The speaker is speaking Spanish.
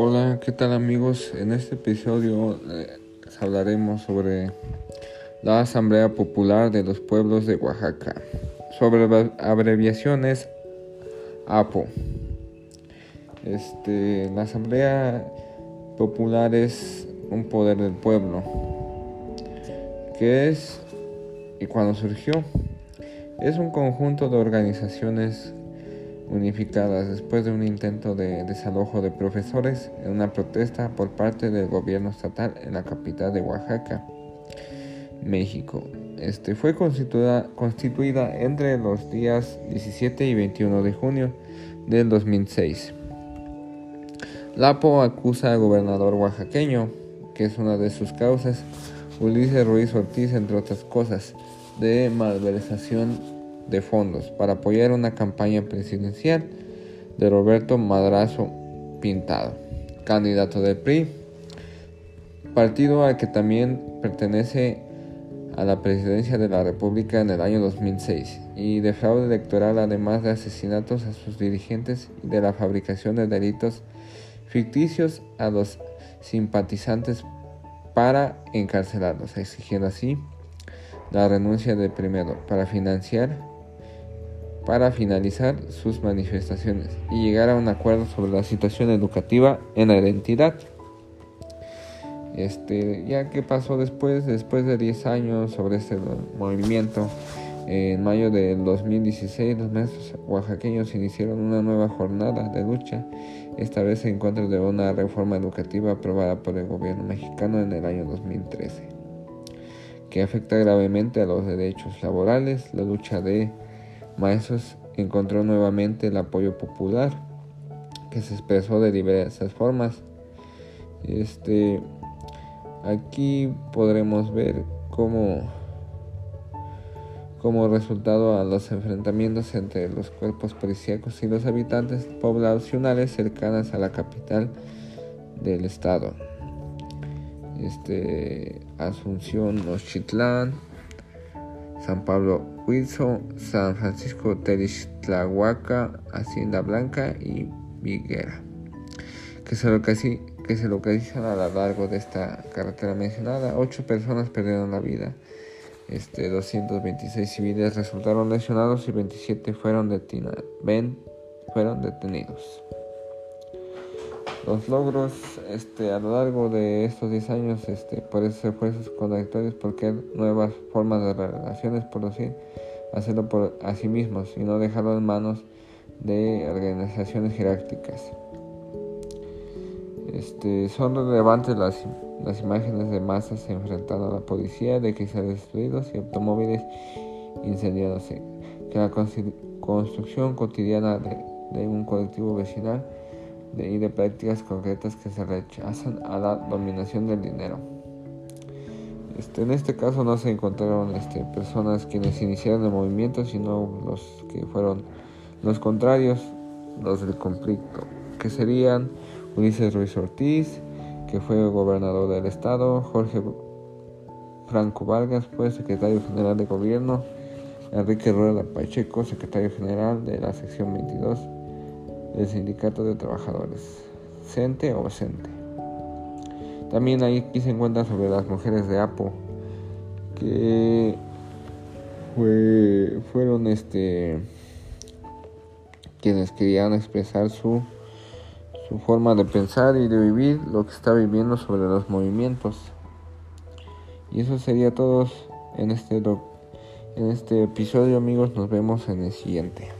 Hola, ¿qué tal amigos? En este episodio eh, hablaremos sobre la Asamblea Popular de los Pueblos de Oaxaca, sobre abreviaciones APO. Este, la Asamblea Popular es un poder del pueblo. ¿Qué es y cuándo surgió? Es un conjunto de organizaciones unificadas después de un intento de desalojo de profesores en una protesta por parte del gobierno estatal en la capital de Oaxaca, México. Este fue constituida, constituida entre los días 17 y 21 de junio del 2006. Lapo acusa al gobernador oaxaqueño, que es una de sus causas, Ulises Ruiz Ortiz, entre otras cosas, de malversación de fondos para apoyar una campaña presidencial de Roberto Madrazo Pintado, candidato del PRI, partido al que también pertenece a la presidencia de la República en el año 2006, y de fraude electoral además de asesinatos a sus dirigentes y de la fabricación de delitos ficticios a los simpatizantes para encarcelarlos, exigiendo así la renuncia del primero para financiar para finalizar sus manifestaciones y llegar a un acuerdo sobre la situación educativa en la entidad. Este, ya que pasó después, después de 10 años sobre este movimiento, en mayo del 2016 los maestros oaxaqueños iniciaron una nueva jornada de lucha, esta vez en contra de una reforma educativa aprobada por el gobierno mexicano en el año 2013, que afecta gravemente a los derechos laborales, la lucha de Maestros encontró nuevamente el apoyo popular que se expresó de diversas formas. Este, aquí podremos ver cómo, como resultado a los enfrentamientos entre los cuerpos policíacos y los habitantes poblacionales cercanas a la capital del estado. Este, Asunción, Nochitlán, San Pablo Huizo, San Francisco Terixtlahuaca, Hacienda Blanca y Viguera, que se, que se localizan a lo largo de esta carretera mencionada. Ocho personas perdieron la vida, este, 226 civiles resultaron lesionados y 27 fueron, fueron detenidos. Los logros este, a lo largo de estos 10 años, este, por esos esfuerzos contradictorios, porque nuevas formas de relaciones, por decir, hacerlo por a sí mismos y no dejarlo en manos de organizaciones jerárquicas. Este, son relevantes las, las imágenes de masas enfrentando a la policía, de se destruidos y automóviles incendiándose, que la construcción cotidiana de un colectivo vecinal y de prácticas concretas que se rechazan a la dominación del dinero. Este, en este caso no se encontraron este, personas quienes iniciaron el movimiento, sino los que fueron los contrarios, los del conflicto, que serían Ulises Ruiz Ortiz, que fue gobernador del estado, Jorge Franco Vargas fue secretario general de gobierno, Enrique Rueda Pacheco, secretario general de la sección 22, del Sindicato de Trabajadores, CENTE o CENTE. También aquí se encuentra sobre las mujeres de APO, que fueron este quienes querían expresar su, su forma de pensar y de vivir lo que está viviendo sobre los movimientos. Y eso sería todo en este, en este episodio amigos, nos vemos en el siguiente.